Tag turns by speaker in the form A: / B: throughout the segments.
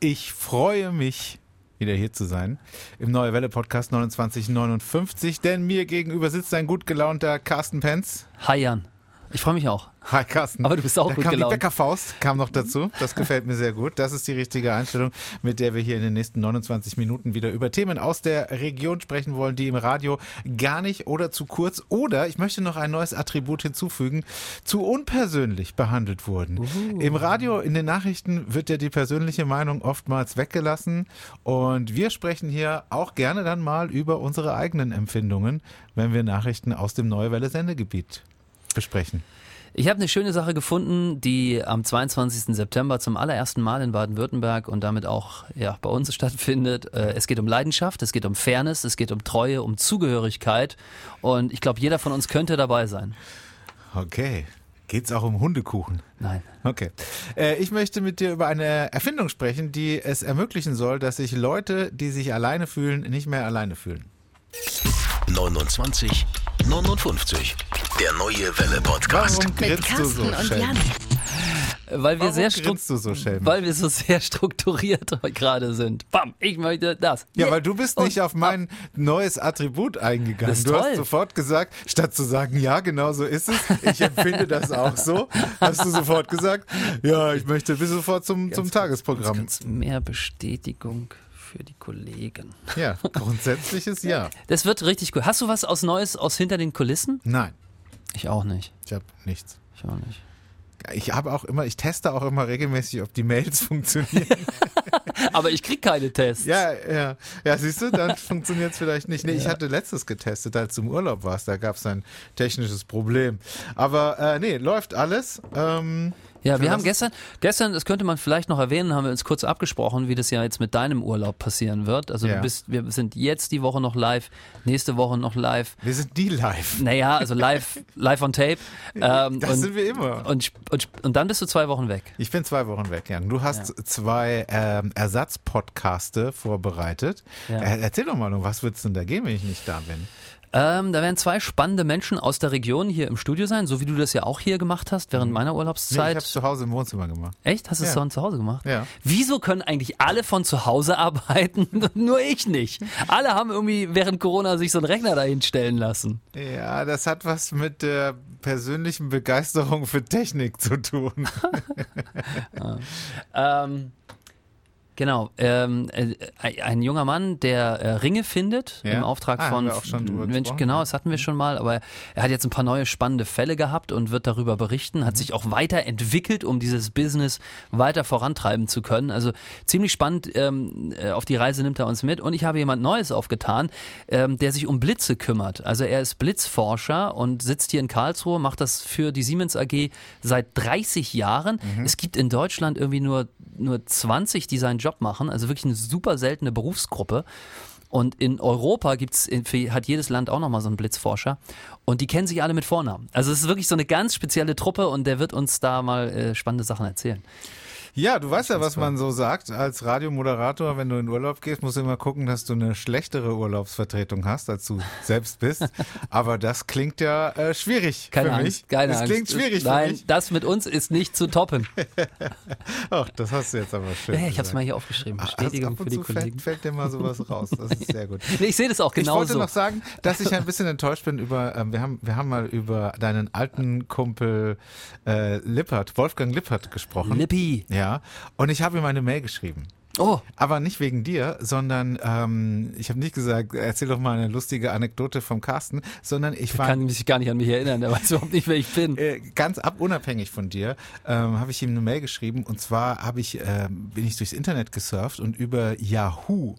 A: Ich freue mich, wieder hier zu sein, im Neue Welle Podcast 2959, denn mir gegenüber sitzt ein gut gelaunter Carsten Penz.
B: Hi Jan. Ich freue mich auch.
A: Hi Carsten.
B: Aber du bist auch
A: da
B: gut
A: kam
B: gelaunt.
A: Die Bäckerfaust kam noch dazu. Das gefällt mir sehr gut. Das ist die richtige Einstellung, mit der wir hier in den nächsten 29 Minuten wieder über Themen aus der Region sprechen wollen, die im Radio gar nicht oder zu kurz oder ich möchte noch ein neues Attribut hinzufügen, zu unpersönlich behandelt wurden.
B: Uh.
A: Im Radio, in den Nachrichten wird ja die persönliche Meinung oftmals weggelassen und wir sprechen hier auch gerne dann mal über unsere eigenen Empfindungen, wenn wir Nachrichten aus dem Neue Welle Sendegebiet besprechen.
B: Ich habe eine schöne Sache gefunden, die am 22. September zum allerersten Mal in Baden-Württemberg und damit auch ja, bei uns stattfindet. Äh, Es geht um Leidenschaft, es geht um Fairness, es geht um Treue, um Zugehörigkeit und ich glaube, jeder von uns könnte dabei sein.
A: Okay. Geht's auch um Hundekuchen?
B: Nein.
A: Okay. Äh, ich möchte mit dir über eine Erfindung sprechen, die es ermöglichen soll, dass sich Leute, die sich alleine fühlen, nicht mehr alleine fühlen.
C: 29 59. Der neue Welle Podcast.
A: Warum
D: Mit
A: grinst du so,
D: und
A: Schelm?
D: Jan.
B: Weil wir
A: Warum
B: sehr
A: grinst du so, Schelm?
B: weil wir so sehr strukturiert gerade sind. Bam, ich möchte das.
A: Ja, weil du bist
B: Und-
A: nicht auf mein neues Attribut eingegangen.
B: Das ist
A: du hast
B: toll.
A: sofort gesagt, statt zu sagen, ja, genau so ist es, ich empfinde das auch so, hast du sofort gesagt, ja, ich möchte bis sofort zum, zum Tagesprogramm.
B: Ganz mehr Bestätigung für die Kollegen.
A: Ja, grundsätzliches Ja.
B: Das wird richtig cool. Hast du was aus Neues aus hinter den Kulissen?
A: Nein,
B: Ich auch nicht.
A: ich habe nichts.
B: Ich auch nicht.
A: Ich habe auch immer, ich teste auch immer regelmäßig, ob die Mails funktionieren.
B: Aber ich krieg keine Tests.
A: Ja, ja. Ja, siehst du, dann funktioniert es vielleicht nicht. Nee, ich hatte letztes getestet, als du im Urlaub warst. Da gab es ein technisches Problem. Aber äh, nee, läuft alles. Ähm,
B: Ja, wir haben gestern, gestern, das könnte man vielleicht noch erwähnen, haben wir uns kurz abgesprochen, wie das ja jetzt mit deinem Urlaub passieren wird. Also
A: Ja.
B: du bist, wir sind jetzt die Woche noch live, nächste Woche noch live.
A: wir sind die live.
B: Naja, also live, live on tape. Ähm,
A: Das
B: und,
A: sind wir immer.
B: und, und, und dann bist du zwei Wochen weg.
A: Ich bin zwei Wochen weg, Jan. Du hast zwei ähm, Ersatzpodcaste vorbereitet.
B: Ja.
A: Äh, erzähl doch mal, um was wird's denn da gehen, wenn ich nicht da bin?
B: Ähm, da werden zwei spannende Menschen aus der Region hier im Studio sein, so wie du das ja auch hier gemacht hast während meiner
A: Mhm. Nee, ich
B: Urlaubszeit.
A: habe zu Hause im Wohnzimmer gemacht.
B: Echt? Hast du es
A: Ja.
B: von zu Hause gemacht?
A: Ja.
B: Wieso können eigentlich alle von zu Hause arbeiten, nur ich nicht? Alle haben irgendwie während Corona sich so einen Rechner dahin stellen lassen.
A: Ja, das hat was mit der persönlichen Begeisterung für Technik zu tun.
B: Ähm, genau. Ähm, äh, ein junger Mann, der äh, Ringe findet
A: Ja.
B: im Auftrag
A: Ah,
B: von
A: wir auch schon drüber
B: Mensch, genau, das hatten wir schon mal, aber er hat jetzt ein paar neue spannende Fälle gehabt und wird darüber berichten,
A: Mhm.
B: hat sich auch weiterentwickelt, um dieses Business weiter vorantreiben zu können. Also ziemlich spannend, ähm, äh, auf die Reise nimmt er uns mit und ich habe jemand Neues aufgetan, ähm, der sich um Blitze kümmert. Also er ist Blitzforscher und sitzt hier in Karlsruhe, macht das für die Siemens AG seit 30 Jahren.
A: Mhm.
B: Es gibt in Deutschland irgendwie nur, nur 20, die seinen Job machen, also wirklich eine super seltene Berufsgruppe. Und in Europa gibt's, hat jedes Land auch nochmal so einen Blitzforscher. Und die kennen sich alle mit Vornamen. Also es ist wirklich so eine ganz spezielle Truppe und der wird uns da mal äh, spannende Sachen erzählen.
A: Ja, du weißt ja, was man so sagt als Radiomoderator, wenn du in Urlaub gehst, musst du immer gucken, dass du eine schlechtere Urlaubsvertretung hast, als du selbst bist. Aber das klingt ja äh, schwierig
B: Keine
A: für
B: Angst,
A: mich.
B: keine
A: das
B: Angst.
A: klingt schwierig
B: Nein,
A: für mich.
B: das mit uns ist nicht zu toppen.
A: Ach, das hast du jetzt aber schön.
B: Ja, ich habe es mal hier aufgeschrieben.
A: Ach,
B: Bestätigung
A: und
B: für die
A: zu fällt,
B: Kollegen.
A: fällt dir mal sowas raus. Das ist sehr gut.
B: Nee, ich sehe das auch
A: Ich wollte
B: genauso.
A: noch sagen, dass ich ein bisschen enttäuscht bin über, ähm, wir haben, wir haben mal über deinen alten Kumpel äh, Lippert, Wolfgang Lippert gesprochen.
B: Lippi.
A: Ja, und ich habe ihm eine Mail geschrieben.
B: Oh,
A: Aber nicht wegen dir, sondern ähm, ich habe nicht gesagt, erzähl doch mal eine lustige Anekdote vom Carsten, sondern ich war
B: kann mich gar nicht an mich erinnern. Der weiß überhaupt nicht, wer ich bin.
A: äh, ganz ab unabhängig von dir, ähm, habe ich ihm eine Mail geschrieben und zwar habe ich ähm, bin ich durchs Internet gesurft und über Yahoo,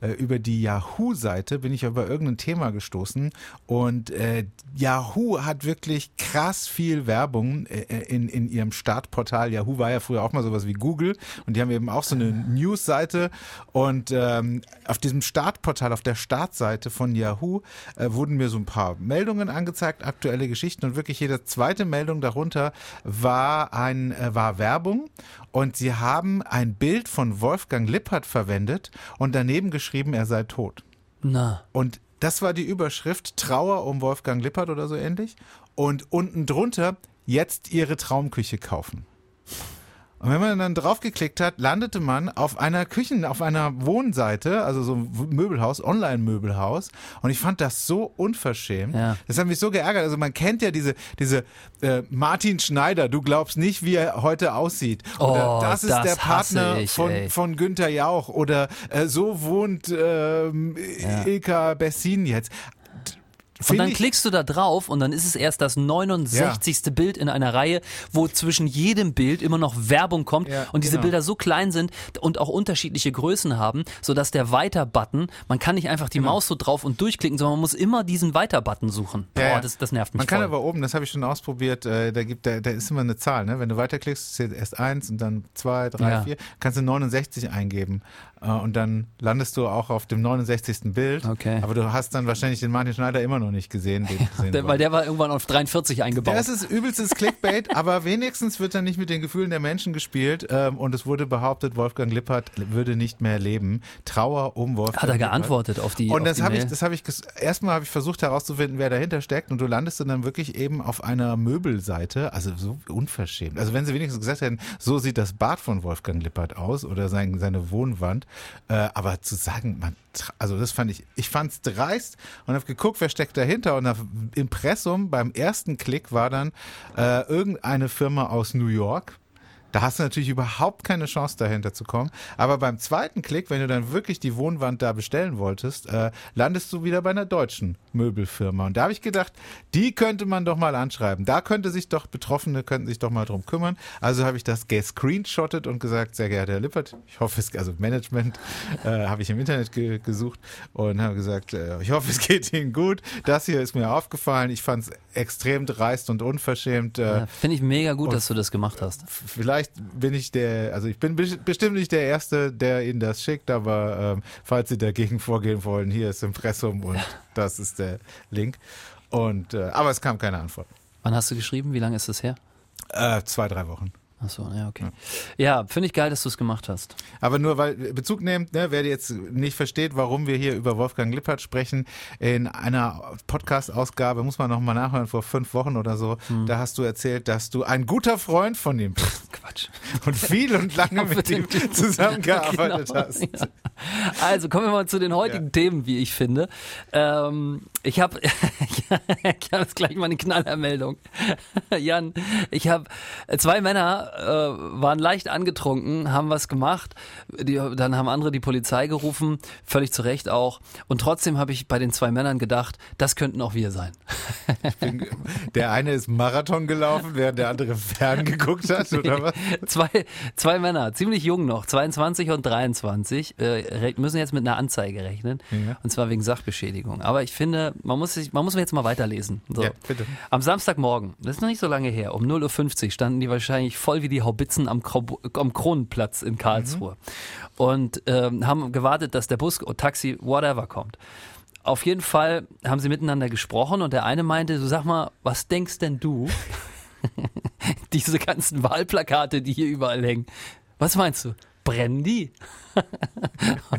A: äh, über die Yahoo-Seite bin ich über irgendein Thema gestoßen und äh, Yahoo hat wirklich krass viel Werbung äh, in in ihrem Startportal. Yahoo war ja früher auch mal sowas wie Google und die haben eben auch so eine News-Seite und ähm, auf diesem Startportal, auf der Startseite von Yahoo äh, wurden mir so ein paar Meldungen angezeigt, aktuelle Geschichten und wirklich jede zweite Meldung darunter war ein äh, war Werbung und sie haben ein Bild von Wolfgang Lippert verwendet und daneben geschrieben, er sei tot.
B: Na,
A: Und das war die Überschrift Trauer um Wolfgang Lippert oder so ähnlich. Und unten drunter jetzt ihre Traumküche kaufen. Und wenn man dann draufgeklickt hat, landete man auf einer Küchen, auf einer Wohnseite, also so ein Möbelhaus, Online-Möbelhaus. Und ich fand das so unverschämt.
B: Ja.
A: Das hat mich so geärgert. Also man kennt ja diese, diese äh, Martin Schneider, du glaubst nicht, wie er heute aussieht. Oder
B: Oh,
A: das ist
B: das
A: der Partner
B: ich,
A: von,
B: ey.
A: von Günther Jauch. Oder äh, so wohnt ähm, Ilka Bessin jetzt.
B: Und dann klickst du da drauf und dann ist es erst das 69. Bild in einer Reihe, wo zwischen jedem Bild immer noch Werbung kommt
A: Ja,
B: und diese
A: genau.
B: Bilder so klein sind und auch unterschiedliche Größen haben, sodass der Weiter-Button, man kann nicht einfach die
A: Genau.
B: Maus so drauf und durchklicken, sondern man muss immer diesen Weiter-Button suchen.
A: Ja,
B: Boah,
A: ja.
B: das, das nervt mich
A: Man kann
B: voll.
A: aber oben, das habe ich schon ausprobiert, äh, da gibt da, da ist immer eine Zahl, ne? Wenn du weiterklickst, zählt erst eins und dann zwei, drei,
B: Ja.
A: vier, kannst du 69 eingeben äh, und dann landest du auch auf dem 69. Bild.
B: Okay.
A: Aber du hast dann wahrscheinlich den Martin Schneider immer noch nicht gesehen, den
B: der, weil der war irgendwann auf 43 eingebaut.
A: Das ist übelstes Clickbait, aber wenigstens wird dann nicht mit den Gefühlen der Menschen gespielt ähm, und es wurde behauptet, Wolfgang Lippert würde nicht mehr leben. Trauer um Wolfgang
B: Hat er
A: Lippert.
B: geantwortet auf die
A: Und
B: auf
A: das habe ich, das habe ich, erstmal habe ich versucht herauszufinden, wer dahinter steckt und du landest dann wirklich eben auf einer Möbelseite, also so unverschämt. Also wenn sie wenigstens gesagt hätten, so sieht das Bad von Wolfgang Lippert aus oder sein, seine Wohnwand, äh, aber zu sagen, man, also das fand ich, ich fand es dreist und habe geguckt, wer steckt dahinter und auf Impressum beim ersten Klick war dann äh, irgendeine Firma aus New York. Da hast du natürlich überhaupt keine Chance dahinter zu kommen. Aber beim zweiten Klick, wenn du dann wirklich die Wohnwand da bestellen wolltest, äh, landest du wieder bei einer deutschen Möbelfirma. Und da habe ich gedacht, die könnte man doch mal anschreiben. Da könnte sich doch Betroffene könnten sich doch mal drum kümmern. Also habe ich das gescreenshottet und gesagt, sehr geehrter Herr Lippert, ich hoffe es, also Management äh, habe ich im Internet ge gesucht und habe gesagt, äh, ich hoffe es geht Ihnen gut. Das hier ist mir aufgefallen. Ich fand es extrem dreist und unverschämt. Äh,
B: Ja, Finde ich mega gut,
A: und-
B: dass du das gemacht hast.
A: Vielleicht bin ich der, also ich bin bes- bestimmt nicht der Erste, der Ihnen das schickt, aber ähm, falls Sie dagegen vorgehen wollen, hier ist Impressum und das ist der Link. Und äh, aber es kam keine Antwort.
B: Wann hast du geschrieben? Wie lange ist das her?
A: Äh, zwei, drei Wochen.
B: Ach so, ja, okay. Ja, finde ich geil, dass du es gemacht hast.
A: Aber nur weil Bezug nehmt, ne, wer jetzt nicht versteht, warum wir hier über Wolfgang Lippert sprechen, in einer Podcast-Ausgabe, muss man nochmal nachhören, vor fünf Wochen oder so, da hast du erzählt, dass du ein guter Freund von ihm bist. Und viel und lange mit ihm zusammengearbeitet
B: Genau,
A: hast.
B: ja. Also kommen wir mal zu den heutigen
A: Ja.
B: Themen, wie ich finde. Ähm, ich habe ich habe jetzt gleich mal eine Knallermeldung. Jan, ich habe zwei Männer äh, waren leicht angetrunken, haben was gemacht. Die, dann haben andere die Polizei gerufen, völlig zu Recht auch. Und trotzdem habe ich bei den zwei Männern gedacht, das könnten auch wir sein.
A: Der eine ist Marathon gelaufen, während der andere ferngeguckt hat, oder was?
B: Zwei, zwei Männer, ziemlich jung noch, 22 und 23, äh, müssen jetzt mit einer Anzeige rechnen.
A: Ja.
B: Und zwar wegen Sachbeschädigung. Aber ich finde, man muss, sich, man muss jetzt mal weiterlesen. So.
A: Ja, bitte.
B: Am Samstagmorgen, das ist noch nicht so lange her, um 0.50 Uhr standen die wahrscheinlich voll wie die Haubitzen am, am Kronenplatz in Karlsruhe. Und ähm, haben gewartet, dass der Bus, Taxi, whatever kommt. Auf jeden Fall haben sie miteinander gesprochen und der eine meinte, du sag mal, was denkst denn du? Diese ganzen Wahlplakate, die hier überall hängen. Was meinst du? Brennen die?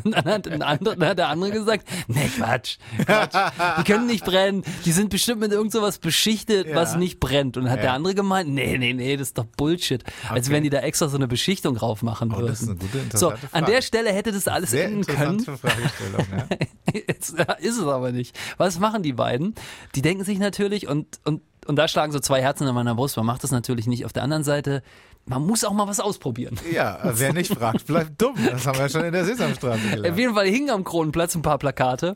B: Und dann hat, ein anderer, dann hat der andere gesagt, nee, Quatsch, Quatsch, die können nicht brennen, die sind bestimmt mit irgend sowas beschichtet,
A: Ja.
B: was nicht brennt. Und dann hat
A: Ja.
B: der andere gemeint, nee, nee, nee, das ist doch Bullshit. Als
A: Okay.
B: wenn die da extra so eine Beschichtung drauf machen
A: Oh,
B: würden.
A: das ist eine gute,
B: so,
A: interessante
B: an
A: Frage.
B: der Stelle hätte das alles
A: Sehr
B: enden können.
A: Fragestellung, ja.
B: Jetzt ist es aber nicht. Was machen die beiden? Die denken sich natürlich und, und, und da schlagen so zwei Herzen in meiner Brust. Man macht das natürlich nicht. Auf der anderen Seite, man muss auch mal was ausprobieren.
A: Ja, wer nicht fragt, bleibt dumm. Das haben wir schon in der Sesamstraße
B: Auf
A: gelernt.
B: jeden Fall hingen am Kronenplatz ein paar Plakate.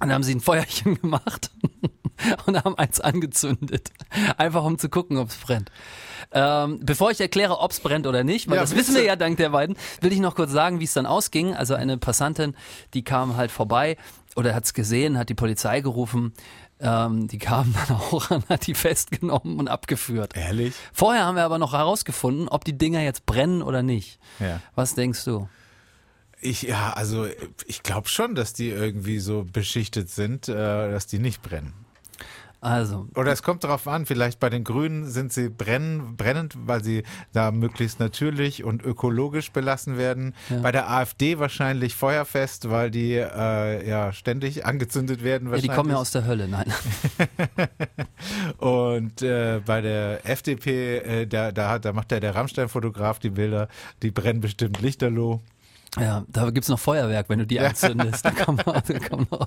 B: Und dann haben sie ein Feuerchen gemacht und haben eins angezündet. Einfach um zu gucken, ob es brennt. Ähm, bevor ich erkläre, ob es brennt oder nicht, weil
A: Ja,
B: das wissen wir ja dank der beiden, will ich noch kurz sagen, wie es dann ausging. Also eine Passantin, die kam halt vorbei oder hat es gesehen, hat die Polizei gerufen. Ähm, die kam dann auch und hat die festgenommen und abgeführt.
A: Ehrlich?
B: Vorher haben wir aber noch herausgefunden, ob die Dinger jetzt brennen oder nicht.
A: Ja.
B: Was denkst du?
A: Ich, ja, also ich glaube schon, dass die irgendwie so beschichtet sind, äh, dass die nicht brennen.
B: Also.
A: Oder es kommt darauf an, vielleicht bei den Grünen sind sie brennen, brennend, weil sie da möglichst natürlich und ökologisch belassen werden. Ja. Bei der AfD wahrscheinlich feuerfest, weil die äh, ja ständig angezündet werden.
B: Ja, die kommen ja aus der Hölle, nein.
A: und äh, bei der FDP, äh, da, da, da macht der, der Rammstein-Fotograf die Bilder, die brennen bestimmt lichterloh.
B: Ja, da gibt's noch Feuerwerk, wenn du die anzündest. da kommt noch, da kommt noch.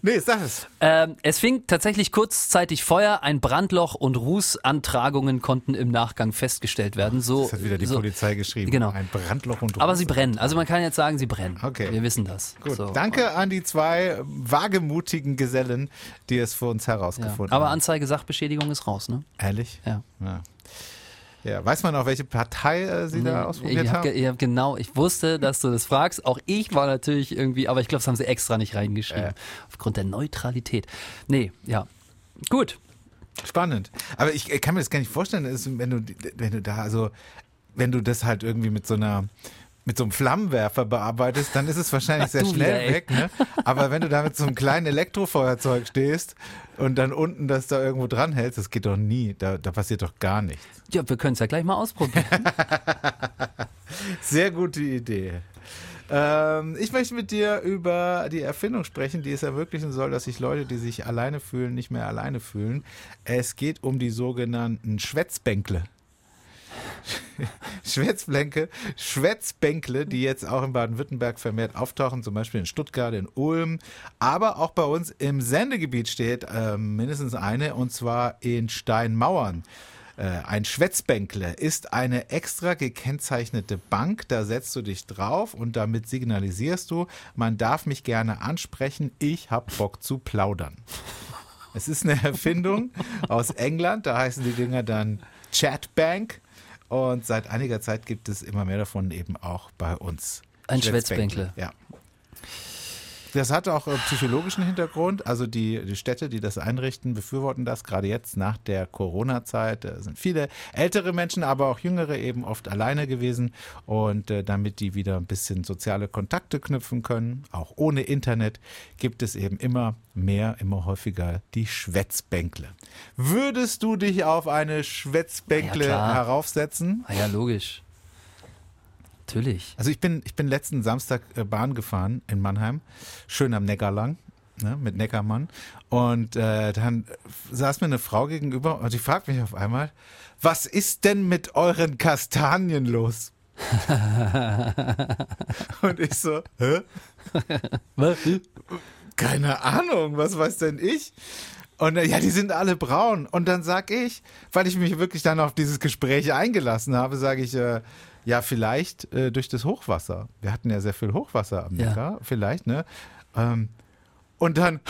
A: Nee, sag es.
B: Ähm, es fing tatsächlich kurzzeitig Feuer, ein Brandloch und Rußantragungen konnten im Nachgang festgestellt werden. So,
A: das hat wieder die
B: so,
A: Polizei geschrieben.
B: Genau.
A: Ein Brandloch und Ruß.
B: Aber sie brennen. Also man kann jetzt sagen, sie brennen.
A: Okay.
B: Wir wissen das.
A: Gut.
B: So.
A: Danke an die zwei wagemutigen Gesellen, die es für uns herausgefunden
B: ja. Aber
A: haben.
B: Anzeige Sachbeschädigung ist raus, ne?
A: Ehrlich?
B: Ja.
A: ja. Ja, weiß man auch, welche Partei äh, Sie da ausprobiert
B: ich
A: hab,
B: haben? Ja, genau. Ich wusste, dass du das fragst. Auch ich war natürlich irgendwie, aber ich glaube, das haben sie extra nicht reingeschrieben. Äh. Aufgrund der Neutralität. Nee, ja. Gut.
A: Spannend. Aber ich, ich kann mir das gar nicht vorstellen, wenn du, wenn du da, also, wenn du das halt irgendwie mit so einer, mit so einem Flammenwerfer bearbeitest, dann ist es wahrscheinlich sehr schnell wieder, weg. Ne? Aber wenn du da mit so einem kleinen Elektrofeuerzeug stehst und dann unten das da irgendwo dran hältst, das geht doch nie. Da, da passiert doch gar nichts.
B: Ja, wir können es ja gleich mal ausprobieren.
A: sehr gute Idee. Ähm, ich möchte mit dir über die Erfindung sprechen, die es ermöglichen soll, dass sich Leute, die sich alleine fühlen, nicht mehr alleine fühlen. Es geht um die sogenannten Schwätzbänkle. Schwätzbänke, Schwätzbänkle, die jetzt auch in Baden-Württemberg vermehrt auftauchen, zum Beispiel in Stuttgart, in Ulm, aber auch bei uns im Sendegebiet steht äh, mindestens eine, und zwar in Steinmauern. Äh, ein Schwätzbänkle ist eine extra gekennzeichnete Bank, da setzt du dich drauf und damit signalisierst du, man darf mich gerne ansprechen, ich hab Bock zu plaudern. Es ist eine Erfindung aus England, da heißen die Dinger dann Chatbank und seit einiger Zeit gibt es immer mehr davon eben auch bei uns.
B: Ein Schwätzbänkle.
A: Ja. Das hat auch äh, psychologischen Hintergrund. Also die, die Städte, die das einrichten, befürworten das. Gerade jetzt nach der Corona-Zeit Da sind viele ältere Menschen, aber auch jüngere eben oft alleine gewesen. Und äh, damit die wieder ein bisschen soziale Kontakte knüpfen können, auch ohne Internet, gibt es eben immer mehr, immer häufiger die Schwätzbänkle. Würdest du dich auf eine Schwätzbänkle
B: Ja,
A: heraufsetzen?
B: Ah ja, logisch. Natürlich.
A: Also ich bin, ich bin letzten Samstag äh, Bahn gefahren in Mannheim, schön am Neckar lang, ne, mit Neckarmann. Und äh, dann saß mir eine Frau gegenüber und die fragt mich auf einmal, was ist denn mit euren Kastanien los? und ich so, hä?
B: Was?
A: Keine Ahnung, was weiß denn ich? Und äh, ja, die sind alle braun. Und dann sag ich, weil ich mich wirklich dann auf dieses Gespräch eingelassen habe, sage ich, äh, ja, vielleicht äh, durch das Hochwasser. Wir hatten ja sehr viel Hochwasser am
B: Ja.
A: Neckar, vielleicht, ne? Ähm, und dann,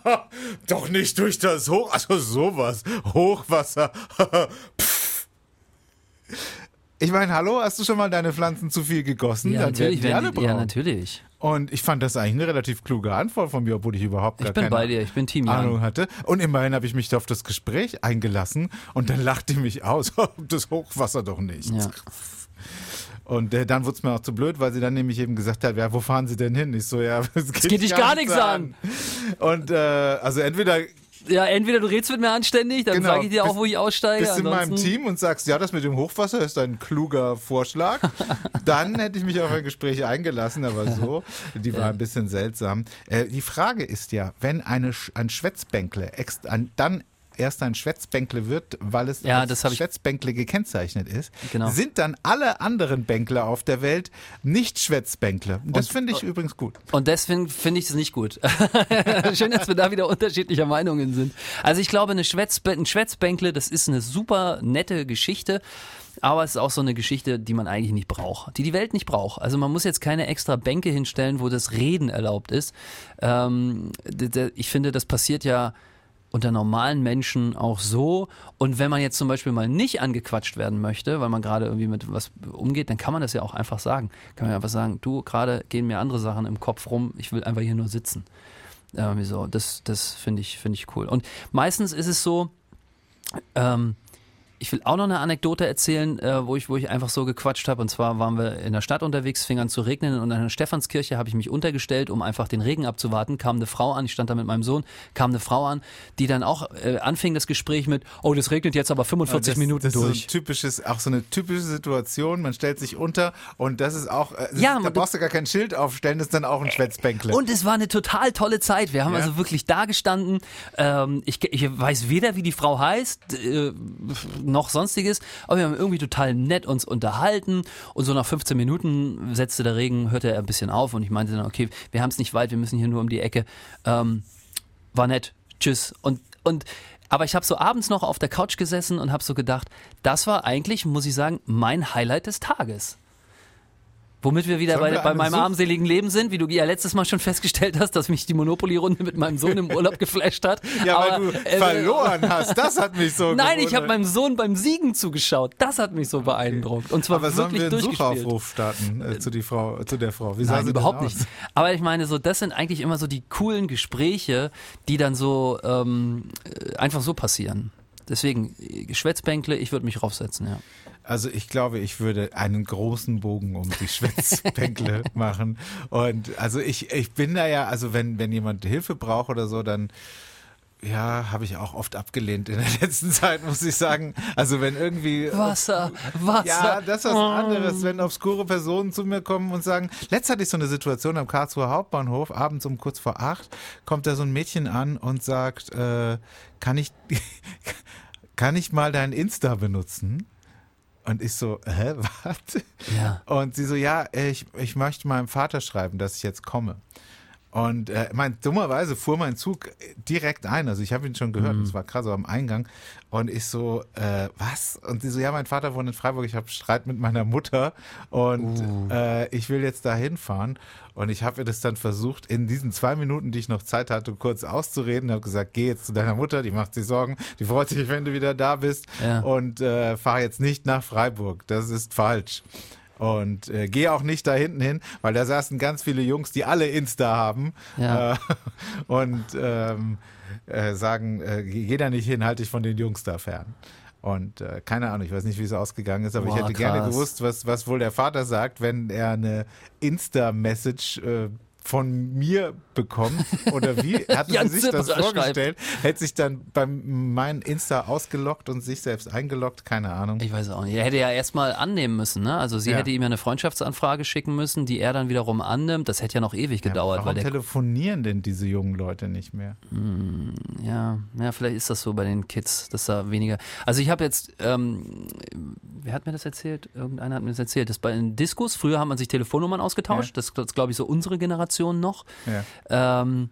A: doch nicht durch das Hoch, also sowas, Hochwasser. Ich meine, hallo, hast du schon mal deine Pflanzen zu viel gegossen?
B: Ja,
A: Dann werden
B: natürlich.
A: die alle
B: Wenn, ja,
A: braun.
B: natürlich.
A: Und ich fand das eigentlich eine relativ kluge Antwort von mir, obwohl ich überhaupt gar
B: Ich bin
A: keine
B: bei dir, ich bin Team Jan.
A: Ahnung hatte. Und immerhin habe ich mich auf das Gespräch eingelassen und dann lachte die mich aus. Das Hochwasser doch nicht.
B: Ja.
A: Und äh, dann wurde es mir auch zu blöd, weil sie dann nämlich eben gesagt hat, ja, wo fahren Sie denn hin? Ich so, ja, es geht,
B: geht dich gar nichts
A: Und äh, also entweder
B: Ja, entweder du redest mit mir anständig, dann
A: Genau.
B: sage ich dir auch, wo ich aussteige.
A: bist in meinem
B: ansonsten-
A: Team und sagst, ja, das mit dem Hochwasser ist ein kluger Vorschlag, dann hätte ich mich auf ein Gespräch eingelassen, aber so, die war ein bisschen seltsam. Äh, die Frage ist ja, wenn eine, ein Schwätzbänkle ex, ein, dann erst ein Schwätzbänkle wird, weil es
B: Ja,
A: als Schwätzbänkle gekennzeichnet ist,
B: Genau.
A: sind dann alle anderen Bänkle auf der Welt nicht Schwätzbänkle. Das finde ich übrigens gut.
B: Und deswegen finde ich es nicht gut. Schön, dass wir da wieder unterschiedlicher Meinungen sind. Also ich glaube, eine Schwätzbä ein Schwätzbänkle, das ist eine super nette Geschichte. Aber es ist auch so eine Geschichte, die man eigentlich nicht braucht, die die Welt nicht braucht. Also man muss jetzt keine extra Bänke hinstellen, wo das Reden erlaubt ist. Ähm, ich finde, das passiert ja unter normalen Menschen auch so. Und wenn man jetzt zum Beispiel mal nicht angequatscht werden möchte, weil man gerade irgendwie mit was umgeht, dann kann man das ja auch einfach sagen. Kann man ja einfach sagen, du, gerade gehen mir andere Sachen im Kopf rum, ich will einfach hier nur sitzen. Irgendwie so. Das, das finde ich, finde ich cool. Und meistens ist es so, ähm, ich will auch noch eine Anekdote erzählen, äh, wo ich, wo ich einfach so gequatscht habe. Und zwar waren wir in der Stadt unterwegs, fing an zu regnen und an der Stephanskirche habe ich mich untergestellt, um einfach den Regen abzuwarten. Kam eine Frau an, ich stand da mit meinem Sohn, kam eine Frau an, die dann auch äh, anfing das Gespräch mit, oh, das regnet jetzt aber 45
A: das,
B: Minuten
A: das
B: durch.
A: Ist so typisches, auch so eine typische Situation. Man stellt sich unter und das ist auch, äh, das
B: Ja,
A: ist, da brauchst du gar kein Schild aufstellen, das ist dann auch ein Schwätzbänkle.
B: Und es war eine total tolle Zeit. Wir haben
A: Ja.
B: also wirklich da gestanden. Ähm, ich, ich weiß weder, wie die Frau heißt, äh, noch sonstiges, aber wir haben irgendwie total nett uns unterhalten. Und so nach 15 Minuten setzte der Regen, hörte er ein bisschen auf und ich meinte dann, okay, wir haben es nicht weit, wir müssen hier nur um die Ecke. Ähm, war nett, tschüss. Und, und aber ich habe so abends noch auf der Couch gesessen und habe so gedacht, das war eigentlich, muss ich sagen, mein Highlight des Tages. Womit wir wieder
A: Sollen
B: bei,
A: wir
B: bei
A: eine
B: meinem
A: Such-
B: armseligen Leben sind, wie du ja letztes Mal schon festgestellt hast, dass mich die Monopoly-Runde mit meinem Sohn im Urlaub geflasht hat.
A: ja,
B: Aber,
A: weil du
B: äh,
A: verloren hast. Das hat mich so
B: Nein, ich habe
A: gewundert.
B: meinem Sohn beim Siegen zugeschaut. Das hat mich so beeindruckt. Und zwar
A: Aber sollen
B: wirklich
A: wir einen. Suchaufruf starten äh, zu, die Frau, zu der Frau? Wie
B: Nein, überhaupt nicht. Aber ich meine, so das sind eigentlich immer so die coolen Gespräche, die dann so ähm, äh, einfach so passieren. Deswegen, äh, Schwätzbänkle, ich würde mich raufsetzen, ja.
A: Also ich glaube, ich würde einen großen Bogen um die Schwätzbänkle machen. Und also ich, ich bin da ja, also wenn, wenn jemand Hilfe braucht oder so, dann ja, habe ich auch oft abgelehnt in der letzten Zeit, muss ich sagen. Also wenn irgendwie
B: Wasser, Wasser.
A: Ja, das ist was anderes, wenn obskure Personen zu mir kommen und sagen, letzt hatte ich so eine Situation am Karlsruher Hauptbahnhof, abends um kurz vor acht, kommt da so ein Mädchen an und sagt, äh, kann ich, kann ich mal dein Insta benutzen? Und ich so, hä, was?
B: Ja.
A: Und sie so, ja, ich, ich möchte meinem Vater schreiben, dass ich jetzt komme. Und äh, mein, dummerweise fuhr mein Zug direkt ein. Also ich habe ihn schon gehört, das war krass, am Eingang. Und ich so, äh, was? Und sie so, ja, mein Vater wohnt in Freiburg, ich habe Streit mit meiner Mutter und äh, ich will jetzt da hinfahren. Und ich habe ihr das dann versucht, in diesen zwei Minuten, die ich noch Zeit hatte, kurz auszureden. habe gesagt, geh jetzt zu deiner Mutter, die macht sich Sorgen, die freut sich, wenn du wieder da bist.
B: Ja.
A: Und äh, fahr jetzt nicht nach Freiburg. Das ist falsch. Und äh, geh auch nicht da hinten hin, weil da saßen ganz viele Jungs, die alle Insta haben
B: Ja.
A: äh, und ähm, äh, sagen, äh, geh da nicht hin, halte dich von den Jungs da fern. Und äh, keine Ahnung, ich weiß nicht, wie es ausgegangen ist, aber
B: Boah,
A: ich hätte gerne
B: krass.
A: gewusst, was, was wohl der Vater sagt, wenn er eine Insta-Message äh, von mir bekommt oder wie
B: Jan
A: sie sich das vorgestellt? Hätte sich dann beim mein Insta ausgelockt und sich selbst eingeloggt? Keine Ahnung.
B: Ich weiß auch nicht. Er hätte ja erstmal annehmen müssen, ne? Also sie
A: Ja.
B: hätte ihm ja eine Freundschaftsanfrage schicken müssen, die er dann wiederum annimmt. Das hätte ja noch ewig gedauert,
A: Warum
B: weil der
A: telefonieren denn diese jungen Leute nicht mehr?
B: Ja, ja, vielleicht ist das so bei den Kids, dass da weniger. Also ich habe jetzt, ähm, wer hat mir das erzählt? Irgendeiner hat mir das erzählt. Das bei den Discos, früher hat man sich Telefonnummern ausgetauscht. Das, das glaube ich so unsere Generation noch.
A: Ja.
B: Ähm,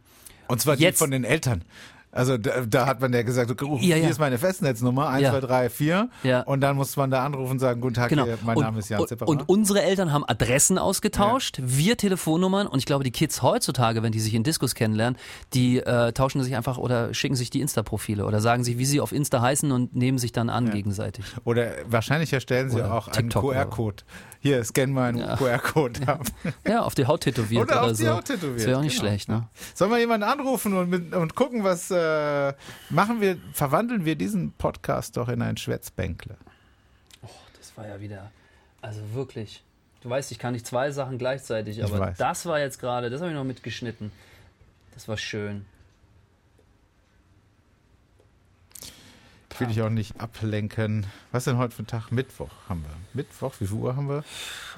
A: Und zwar
B: Jetzt-
A: die von den Eltern. Also da, da hat man ja gesagt, okay,
B: Ja,
A: hier
B: ja.
A: ist meine Festnetznummer, 1,
B: Ja.
A: 2, 3, 4.
B: Ja.
A: Und dann muss man da anrufen und sagen, guten Tag,
B: Genau.
A: hier, mein
B: und,
A: Name ist Jan Zipperer.
B: und unsere Eltern haben Adressen ausgetauscht, wir Telefonnummern und ich glaube, die Kids heutzutage, wenn die sich in Discos kennenlernen, die äh, tauschen sich einfach oder schicken sich die Insta-Profile oder sagen sich, wie sie auf Insta heißen und nehmen sich dann an gegenseitig.
A: Oder wahrscheinlich erstellen sie
B: Oder
A: auch einen
B: TikTok oder-
A: QR-Code. Hier, scan mal einen QR-Code ab.
B: Ja, auf die Haut tätowiert
A: Oder
B: oder,
A: auf die
B: so.
A: Haut tätowiert,
B: Das wäre auch nicht
A: genau.
B: schlecht, ne?
A: Sollen wir jemanden anrufen und, mit, und gucken, was äh, machen wir, verwandeln wir diesen Podcast doch in ein Schwätzbänkle.
B: Das war ja wieder, also wirklich. Du weißt, ich kann nicht zwei Sachen gleichzeitig, aber das war jetzt gerade, das habe ich noch mitgeschnitten. Das war schön.
A: Ich will dich auch nicht ablenken. Was ist denn heute für ein Tag? Mittwoch haben wir. Mittwoch, wie viel Uhr haben wir?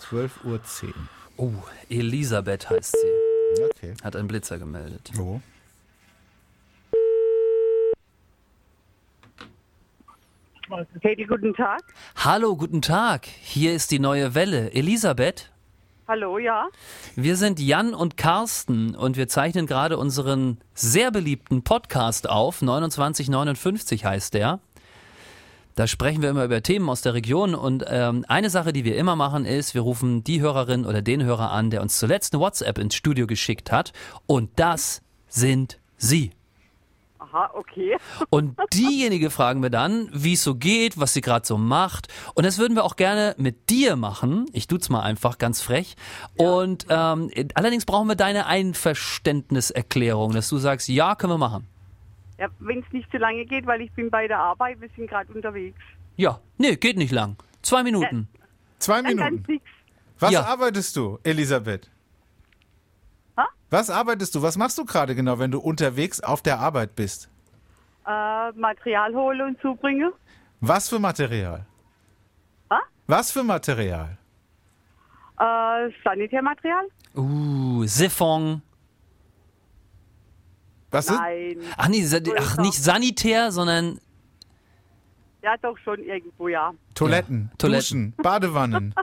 A: 12.10 Uhr.
B: Oh, Elisabeth heißt sie.
A: Okay.
B: Hat einen Blitzer gemeldet.
A: Wo?
D: Katie, guten Tag.
B: Hallo, guten Tag. Hier ist die neue Welle. Elisabeth,
D: Hallo, ja.
B: wir sind Jan und Carsten und wir zeichnen gerade unseren sehr beliebten Podcast auf. 2959 heißt der. Da sprechen wir immer über Themen aus der Region und ähm, eine Sache, die wir immer machen, ist, wir rufen die Hörerin oder den Hörer an, der uns zuletzt eine WhatsApp ins Studio geschickt hat und das sind Sie.
D: Aha, okay.
B: Und diejenige fragen wir dann, wie es so geht, was sie gerade so macht. Und das würden wir auch gerne mit dir machen. Ich tut's mal einfach ganz frech. Und ähm, allerdings brauchen wir deine Einverständniserklärung, dass du sagst, ja, können wir machen.
D: Ja, wenn es nicht zu lange geht, weil ich bin bei der Arbeit, wir sind gerade unterwegs.
B: Ja, nee, geht nicht lang. Zwei Minuten.
A: Zwei
D: Dann ganz
A: Minuten. Was
B: Ja.
A: arbeitest du, Elisabeth? Was arbeitest du? Was machst du gerade genau, wenn du unterwegs auf der Arbeit bist?
D: Äh, Material holen und zubringen.
A: Was für Material?
D: Ha?
A: Was für Material?
D: Äh, Sanitärmaterial?
B: Uh, Siphon.
A: Was ist?
D: Nein.
B: Ach, nee, sa- ach, nicht sanitär, sondern
D: Ja, doch schon irgendwo, ja.
A: Toiletten,
B: Ja, Toiletten.
A: Duschen, Badewannen.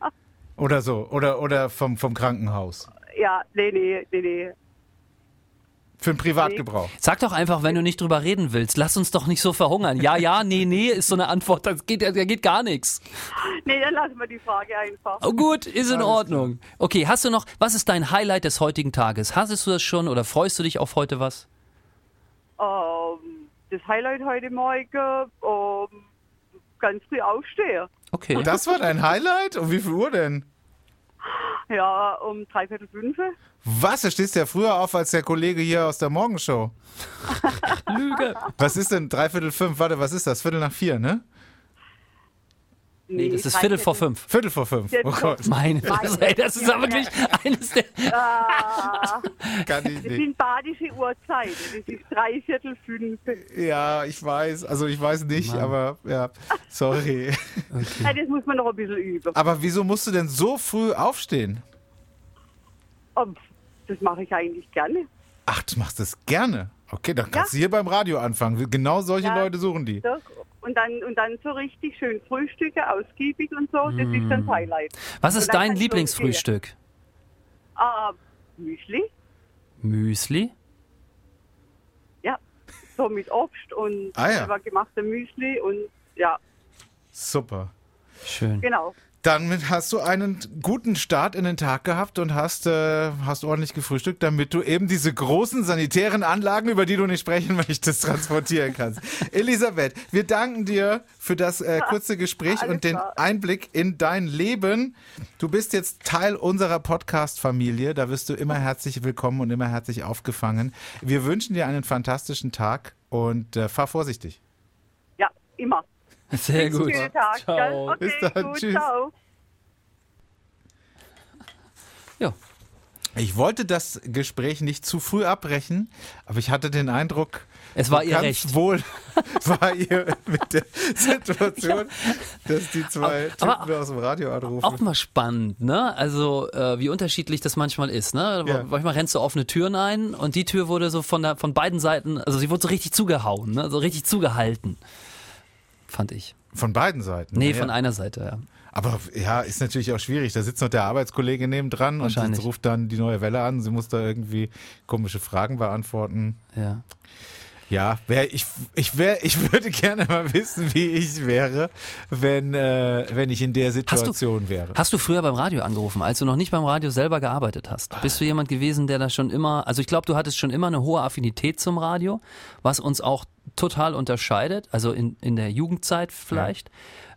A: oder so. Oder, oder vom, vom Krankenhaus.
D: Ja, nee, nee, nee, nee.
A: Für den Privatgebrauch.
B: Sag doch einfach, wenn du nicht drüber reden willst, lass uns doch nicht so verhungern. Ja, ja, nee, nee, ist so eine Antwort, das geht, da geht gar nichts.
D: Nee, dann lassen wir die Frage einfach.
B: Oh, gut, ist in Ordnung. Okay, hast du noch, was ist dein Highlight des heutigen Tages? Hattest du das schon oder freust du dich auf heute was?
D: Ähm, das Highlight heute Morgen, ähm, ganz früh aufstehe.
B: Okay.
A: Das war dein Highlight? Um wie viel Uhr denn?
D: Ja, um dreiviertel fünf.
A: Was? Du stehst ja früher auf als der Kollege hier aus der Morgenshow.
B: Lüge.
A: Was ist denn dreiviertel fünf? Warte, was ist das? Viertel nach vier, ne?
B: Nee, das ist Viertel vor fünf.
A: Viertel vor fünf. Oh Gott,
B: Meine Fresse, ey, das ist aber wirklich eines der.
D: Ah,
A: kann ich
D: das
A: nicht.
D: sind badische Uhrzeiten. Das ist dreiviertel fünf.
A: Ja, ich weiß. Also ich weiß nicht,
B: Mann.
A: aber ja, sorry.
D: Ja, das muss man noch ein bisschen üben.
A: Aber wieso musst du denn so früh aufstehen?
D: Das mache ich eigentlich gerne.
A: Ach, du machst das gerne. Okay, dann kannst du hier beim Radio anfangen. Genau solche
D: Ja.
A: Leute suchen die.
D: Doch. Und dann, und dann so richtig schön Frühstücke, ausgiebig und so. Das ist das Highlight.
B: Was ist
D: dann
B: dein Lieblingsfrühstück?
D: Ah, Müsli.
B: Müsli?
D: Ja. So mit Obst und
A: Ah, ja.
D: selber gemachte Müsli und ja,
A: Super.
B: Schön.
D: genau.
A: Dann hast du einen guten Start in den Tag gehabt und hast, äh, hast ordentlich gefrühstückt, damit du eben diese großen sanitären Anlagen, über die du nicht sprechen möchtest, transportieren kannst. Elisabeth, wir danken dir für das äh, kurze Gespräch
D: Alles
A: und den
D: klar.
A: Einblick in dein Leben. Du bist jetzt Teil unserer Podcast-Familie. Da wirst du immer herzlich willkommen und immer herzlich aufgefangen. Wir wünschen dir einen fantastischen Tag und äh, fahr vorsichtig.
D: Ja, immer.
B: Sehr gut.
D: Schönen Tag.
B: Ciao.
D: Okay,
A: Bis dann.
D: gut,
A: Tschüss.
D: Ciao.
B: Ja.
A: Ich wollte das Gespräch nicht zu früh abbrechen, aber ich hatte den Eindruck,
B: Es war ihr
A: ganz
B: Recht.
A: wohl war ihr mit der Situation, dass die zwei
B: Aber-
A: Typen aus dem Radio anrufen.
B: Auch mal spannend, ne? Also, äh, wie unterschiedlich das manchmal ist, ne?
A: Ja.
B: Manchmal rennst du offene Türen ein und die Tür wurde so von, der, von beiden Seiten, also sie wurde so richtig zugehauen, ne? So richtig zugehalten. Fand ich.
A: Von beiden Seiten.
B: Nee,
A: ja.
B: von einer Seite, ja.
A: Aber ja, ist natürlich auch schwierig. Da sitzt noch der Arbeitskollege neben dran und ruft dann die neue Welle an. Sie muss da irgendwie komische Fragen beantworten.
B: ja.
A: Ja, wär, ich, ich, wär, ich würde gerne mal wissen, wie ich wäre, wenn, äh, wenn ich in der
B: Hast du-
A: Situation wäre.
B: Hast du früher beim Radio angerufen, als du noch nicht beim Radio selber gearbeitet hast? Bist du jemand gewesen, der da schon immer, also ich glaube, du hattest schon immer eine hohe Affinität zum Radio, was uns auch total unterscheidet, also in, in der Jugendzeit vielleicht.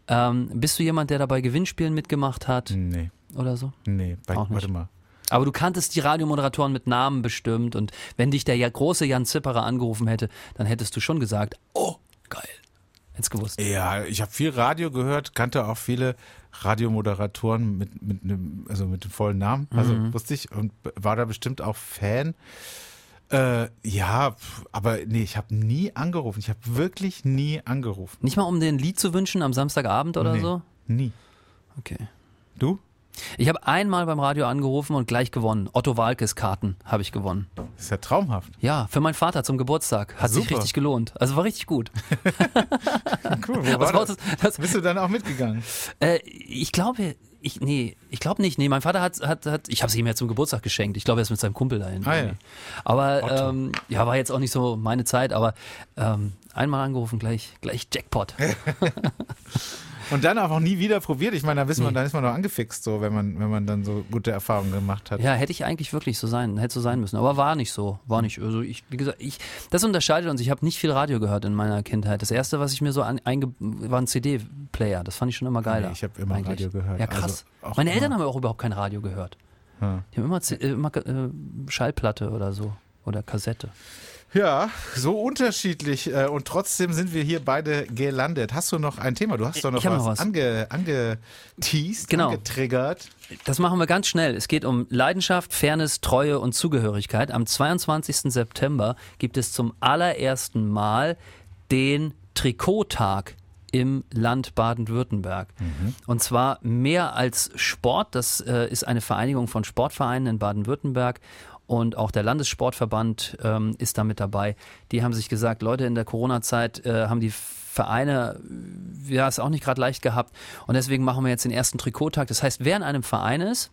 B: Ähm, bist du jemand, der da bei Gewinnspielen mitgemacht hat
A: Nee,
B: oder so?
A: nee, bei, warte mal.
B: Aber du kanntest die Radiomoderatoren mit Namen bestimmt und wenn dich der ja große Jan Zipperer angerufen hätte, dann hättest du schon gesagt, oh, geil. Hättest gewusst.
A: Ja, ich habe viel Radio gehört, kannte auch viele Radiomoderatoren mit, mit einem, also mit dem vollen Namen, also
B: Mhm.
A: wusste ich und war da bestimmt auch Fan. Äh, ja, aber nee, ich habe nie angerufen. Ich habe wirklich nie angerufen.
B: Nicht mal um dir ein Lied zu wünschen am Samstagabend oder
A: nee,
B: so?
A: Nie.
B: Okay.
A: Du?
B: Ich habe einmal beim Radio angerufen und gleich gewonnen. Otto Walkes Karten habe ich gewonnen.
A: Das ist ja traumhaft.
B: Ja, für meinen Vater zum Geburtstag. Hat sich
A: Super.
B: richtig gelohnt. Also war richtig gut.
A: Cool, wo war
B: war
A: das?
B: das?
A: Bist du dann auch mitgegangen?
B: Äh, ich glaube, ich, nee, ich glaube nicht. Nee, mein Vater hat, hat, hat ich habe es ihm ja zum Geburtstag geschenkt. Ich glaube, er ist mit seinem Kumpel dahin.
A: Ah, ja.
B: Aber ähm, ja, war jetzt auch nicht so meine Zeit, aber ähm, einmal angerufen, gleich, gleich Jackpot.
A: Und dann auch nie wieder probiert. Ich meine, da wissen wir,
B: Nee.
A: dann ist man doch angefixt, so, wenn man, wenn man dann so gute Erfahrungen gemacht hat.
B: Ja, hätte ich eigentlich wirklich so sein, hätte so sein müssen. Aber war nicht so. War nicht. Also ich, wie gesagt, ich, das unterscheidet uns. Ich habe nicht viel Radio gehört in meiner Kindheit. Das erste, was ich mir so an, einge, war ein CD-Player. Das fand ich schon immer geiler.
A: Nee, ich hab immer
B: eigentlich.
A: Radio gehört.
B: Ja, krass.
A: Also
B: Meine
A: immer.
B: Eltern haben auch überhaupt kein Radio gehört.
A: Ja.
B: Die haben immer, äh, immer äh, Schallplatte oder so. Oder Kassette.
A: Ja, so unterschiedlich äh, und trotzdem sind wir hier beide gelandet. Hast du noch ein Thema? Du hast doch noch was,
B: noch was.
A: Ange, angeteased,
B: Genau.
A: angetriggert.
B: Das machen wir ganz schnell. Es geht um Leidenschaft, Fairness, Treue und Zugehörigkeit. Am 22. September gibt es zum allerersten Mal den Trikottag im Land Baden-Württemberg. Und zwar mehr als Sport. Das äh, ist eine Vereinigung von Sportvereinen in Baden-Württemberg. Und auch der Landessportverband ähm, ist da mit dabei. Die haben sich gesagt, Leute, in der Corona-Zeit äh, haben die Vereine äh, ja es auch nicht gerade leicht gehabt. Und deswegen machen wir jetzt den ersten Trikottag. Das heißt, wer in einem Verein ist,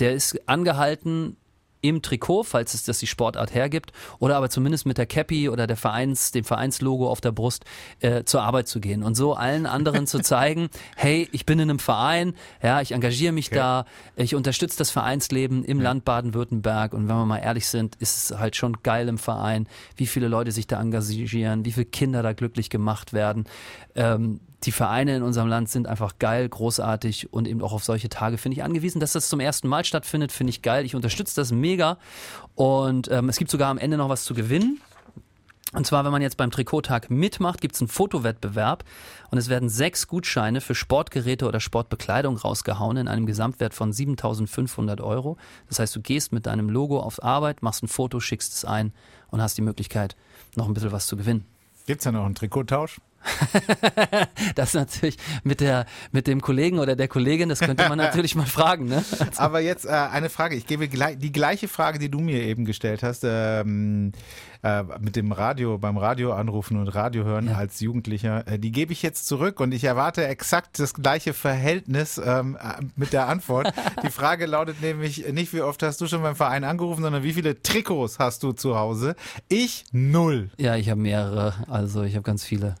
B: der ist angehalten im Trikot, falls es das die Sportart hergibt, oder aber zumindest mit der Cappy oder der Vereins, dem Vereinslogo auf der Brust äh, zur Arbeit zu gehen und so allen anderen zu zeigen, hey, ich bin in einem Verein, ja, ich engagiere mich da, ich unterstütze das Vereinsleben im Land Baden-Württemberg und wenn wir mal ehrlich sind, ist es halt schon geil im Verein, wie viele Leute sich da engagieren, wie viele Kinder da glücklich gemacht werden. Ähm, die Vereine in unserem Land sind einfach geil, großartig und eben auch auf solche Tage finde ich angewiesen. Dass das zum ersten Mal stattfindet, finde ich geil. Ich unterstütze das mega. Und ähm, es gibt sogar am Ende noch was zu gewinnen. Und zwar, wenn man jetzt beim Trikottag mitmacht, gibt es einen Fotowettbewerb und es werden sechs Gutscheine für Sportgeräte oder Sportbekleidung rausgehauen in einem Gesamtwert von 7.500 Euro. Das heißt, du gehst mit deinem Logo auf Arbeit, machst ein Foto, schickst es ein und hast die Möglichkeit, noch ein bisschen was zu gewinnen.
A: Gibt's da noch einen Trikottausch?
B: Das natürlich mit der mit dem Kollegen oder der Kollegin, das könnte man natürlich mal fragen, ne?
A: Aber jetzt äh, eine Frage. Ich gebe gleich, die gleiche Frage, die du mir eben gestellt hast, ähm, äh, mit dem Radio, beim Radio anrufen und Radio hören
B: Ja.
A: als Jugendlicher, äh, die gebe ich jetzt zurück und ich erwarte exakt das gleiche Verhältnis ähm, äh, mit der Antwort. die Frage lautet nämlich nicht, wie oft hast du schon beim Verein angerufen, sondern wie viele Trikots hast du zu Hause? Ich null.
B: Ja, ich habe mehrere, also ich habe ganz viele.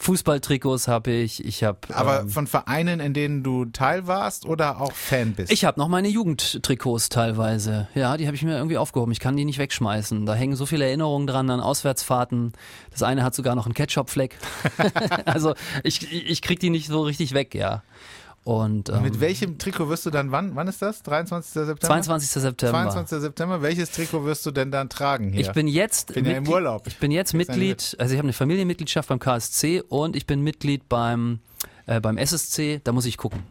B: Fußballtrikots habe ich, ich habe
A: Aber
B: ähm,
A: von Vereinen, in denen du Teil warst oder auch Fan bist?
B: ich habe noch meine Jugendtrikots teilweise. Ja, die habe ich mir irgendwie aufgehoben. Ich kann die nicht wegschmeißen. Da hängen so viele Erinnerungen dran an Auswärtsfahrten. Das eine hat sogar noch einen Ketchupfleck. also ich, ich krieg die nicht so richtig weg, ja. Und ähm,
A: Mit welchem Trikot wirst du dann, wann, wann ist das? 23. September?
B: 22. September.
A: 22. September. Welches Trikot wirst du denn dann tragen hier?
B: Ich bin jetzt
A: Bin ja im Urlaub.
B: Ich bin jetzt Mitglied, also ich habe eine Familienmitgliedschaft beim KSC und ich bin Mitglied beim äh, beim SSC. Da muss ich gucken.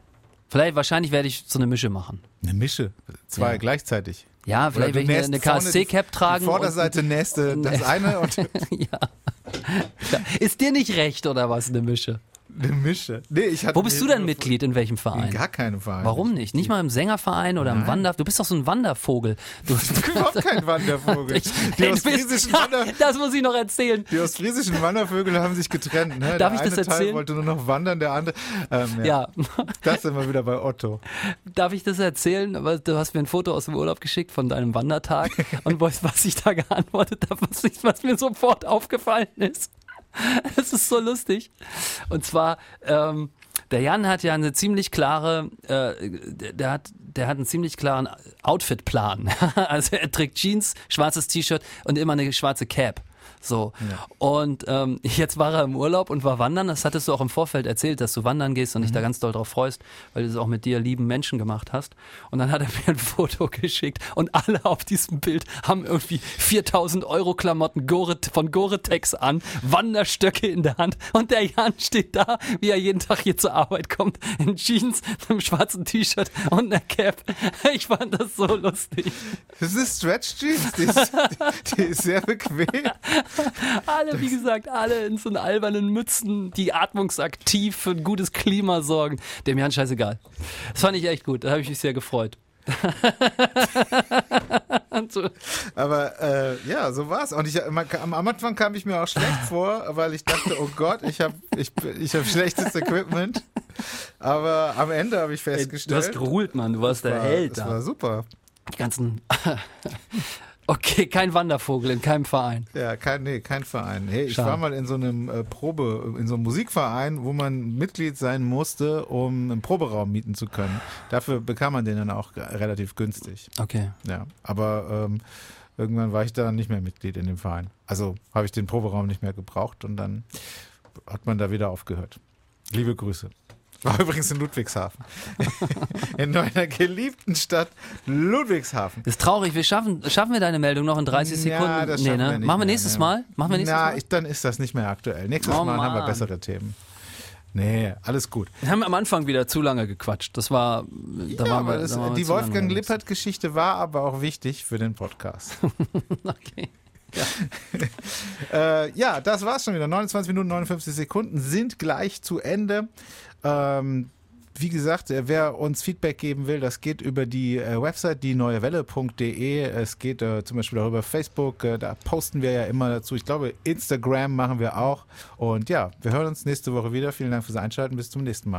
B: Vielleicht wahrscheinlich werde ich so eine Mische machen.
A: eine Mische. Zwei
B: Ja.
A: gleichzeitig.
B: Ja, vielleicht werde ich eine, KSC-Cap tragen.
A: Die Vorderseite nächst äh, das eine und
B: ja. Ist dir nicht recht oder was eine Mische?
A: Eine Mische. Nee, ich hatte
B: Wo bist du denn Mitglied? In welchem
A: In
B: Verein?
A: gar keinem Verein.
B: Warum nicht? Nicht mal im Sängerverein oder im. Wander. Du bist doch so ein Wandervogel. Du,
A: Ich bin überhaupt kein Wandervogel.
B: Ich-
A: die,
B: Hey, bist-
A: ostfriesischen Wander,
B: das muss ich noch erzählen.
A: die ostfriesischen Wandervögel haben sich getrennt. Ne?
B: Darf
A: der
B: ich das
A: eine Teil
B: erzählen?
A: wollte nur noch wandern, der andere. Ähm, ja.
B: Ja,
A: Das sind wir wieder bei Otto.
B: Darf ich das erzählen? Du hast mir ein Foto aus dem Urlaub geschickt von deinem Wandertag und was ich da geantwortet habe, was, ich- was mir sofort aufgefallen ist. Es ist so lustig. Und zwar, ähm, der Jan hat ja eine ziemlich klare, äh, der hat, der hat einen ziemlich klaren Outfitplan. Also er trägt Jeans, schwarzes T-Shirt und immer eine schwarze Cap. So. Und ähm, jetzt war er im Urlaub und war wandern. Das hattest du auch im Vorfeld erzählt, dass du wandern gehst und dich da ganz doll drauf freust, weil du es auch mit dir lieben Menschen gemacht hast. Und dann hat er mir ein Foto geschickt und alle auf diesem Bild haben irgendwie 4000 Euro Klamotten von Gore-Tex an, Wanderstöcke in der Hand und der Jan steht da, wie er jeden Tag hier zur Arbeit kommt, in Jeans, einem schwarzen T-Shirt und einer Cap. Ich fand das so lustig.
A: Das ist Stretch Jeans. Die ist, die ist sehr bequem.
B: Alle, wie gesagt, alle in so albernen Mützen, die atmungsaktiv für ein gutes Klima sorgen. Dem Jan scheißegal. Das fand ich echt gut. Da habe ich mich sehr gefreut.
A: Aber äh, ja, so war's. Und ich, man, am Anfang kam ich mir auch schlecht vor, weil ich dachte, oh Gott, ich habe ich, ich hab schlechtes Equipment. Aber am Ende habe ich
B: Du
A: festgestellt,
B: hast geruhlt, Mann. Du warst der
A: war,
B: Held
A: das war super.
B: Die ganzen. Okay, kein Wandervogel in keinem Verein.
A: Ja, kein, nee, kein Verein. Hey, ich
B: Schade.
A: war mal in so einem äh, Probe, in so einem Musikverein, wo man Mitglied sein musste, um einen Proberaum mieten zu können. Dafür bekam man den dann auch relativ günstig.
B: Okay.
A: Ja, aber ähm, irgendwann war ich da nicht mehr Mitglied in dem Verein. Also habe ich den Proberaum nicht mehr gebraucht und dann hat man da wieder aufgehört. Liebe Grüße War übrigens in Ludwigshafen. in meiner geliebten Stadt Ludwigshafen.
B: Das ist traurig. Wir schaffen, schaffen wir deine Meldung noch in 30 Sekunden?
A: Ja, das
B: nee, ne?
A: wir
B: Machen wir
A: mehr,
B: nächstes
A: ne.
B: Mal? Machen wir nächstes
A: Na,
B: Mal?
A: ich, dann ist das nicht mehr aktuell. Nächstes
B: Oh,
A: Mal haben wir
B: Mann.
A: bessere Themen. Nee, alles gut.
B: Wir haben am Anfang wieder zu lange gequatscht. Das war, da
A: Ja,
B: waren wir,
A: das,
B: da waren
A: die Wolfgang
B: unterwegs.
A: Lippert-Geschichte war aber auch wichtig für den Podcast.
B: Okay.
A: Äh, ja, das war's schon wieder. 29 Minuten 59 Sekunden sind gleich zu Ende. Ähm, wie gesagt, äh, wer uns Feedback geben will, das geht über die äh, Website dieneuewelle.de. Es geht äh, zum Beispiel auch über Facebook. Äh, da posten wir ja immer dazu. Ich glaube, Instagram machen wir auch. Und ja, wir hören uns nächste Woche wieder. Vielen Dank fürs Einschalten. Bis zum nächsten Mal.